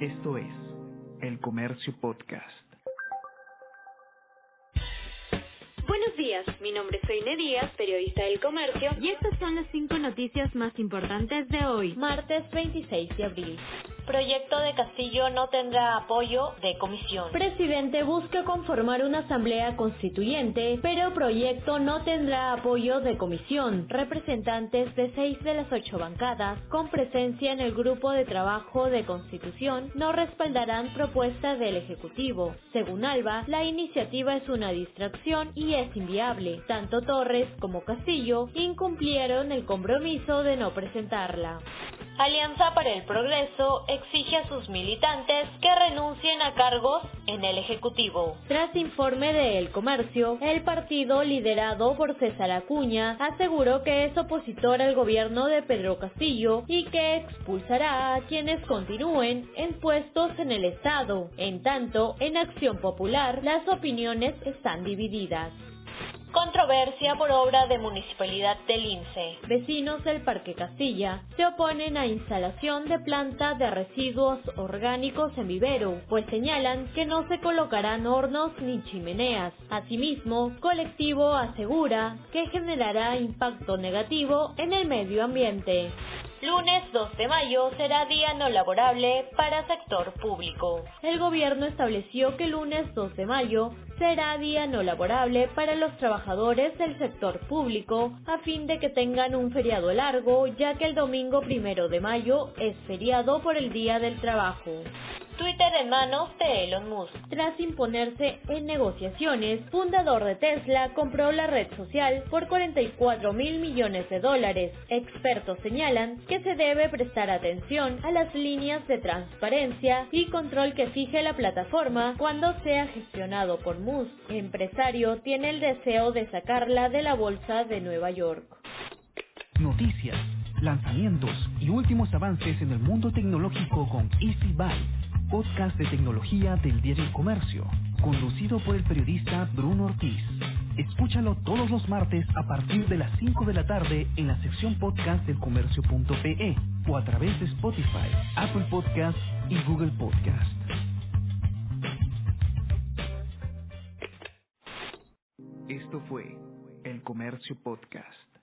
Esto es El Comercio Podcast. Buenos días, mi nombre es Soine Díaz, periodista del Comercio, y estas son las cinco noticias más importantes de hoy, martes 26 de abril. Proyecto de Castillo no tendrá apoyo de comisión. Presidente busca conformar una asamblea constituyente, pero proyecto no tendrá apoyo de comisión. Representantes de seis de las ocho bancadas, con presencia en el grupo de trabajo de constitución, no respaldarán propuestas del Ejecutivo. Según Alba, la iniciativa es una distracción y es inviable. Tanto Torres como Castillo incumplieron el compromiso de no presentarla. Alianza para el Progreso exige a sus militantes que renuncien a cargos en el Ejecutivo. Tras informe de El Comercio, el partido liderado por César Acuña aseguró que es opositor al gobierno de Pedro Castillo y que expulsará a quienes continúen en puestos en el Estado. En tanto, en Acción Popular, las opiniones están divididas. Controversia por obra de municipalidad del INSE. Vecinos del Parque Castilla se oponen a instalación de planta de residuos orgánicos en vivero, pues señalan que no se colocarán hornos ni chimeneas. Asimismo, colectivo asegura que generará impacto negativo en el medio ambiente. Lunes 2 de mayo será día no laborable para sector público. El gobierno estableció que lunes 2 de mayo será día no laborable para los trabajadores del sector público a fin de que tengan un feriado largo, ya que el domingo primero de mayo es feriado por el Día del Trabajo. Twitter en manos de Elon Musk. Tras imponerse en negociaciones, fundador de Tesla compró la red social por 44 mil millones de dólares. Expertos señalan que se debe prestar atención a las líneas de transparencia y control que fije la plataforma cuando sea gestionado por Musk. empresario tiene el deseo de sacarla de la bolsa de Nueva York. Noticias, lanzamientos y últimos avances en el mundo tecnológico con Easy Byte podcast de tecnología del diario El Comercio, conducido por el periodista Bruno Ortiz. Escúchalo todos los martes a partir de las 5 de la tarde en la sección podcast del comercio.pe o a través de Spotify, Apple Podcast y Google Podcast. Esto fue El Comercio Podcast.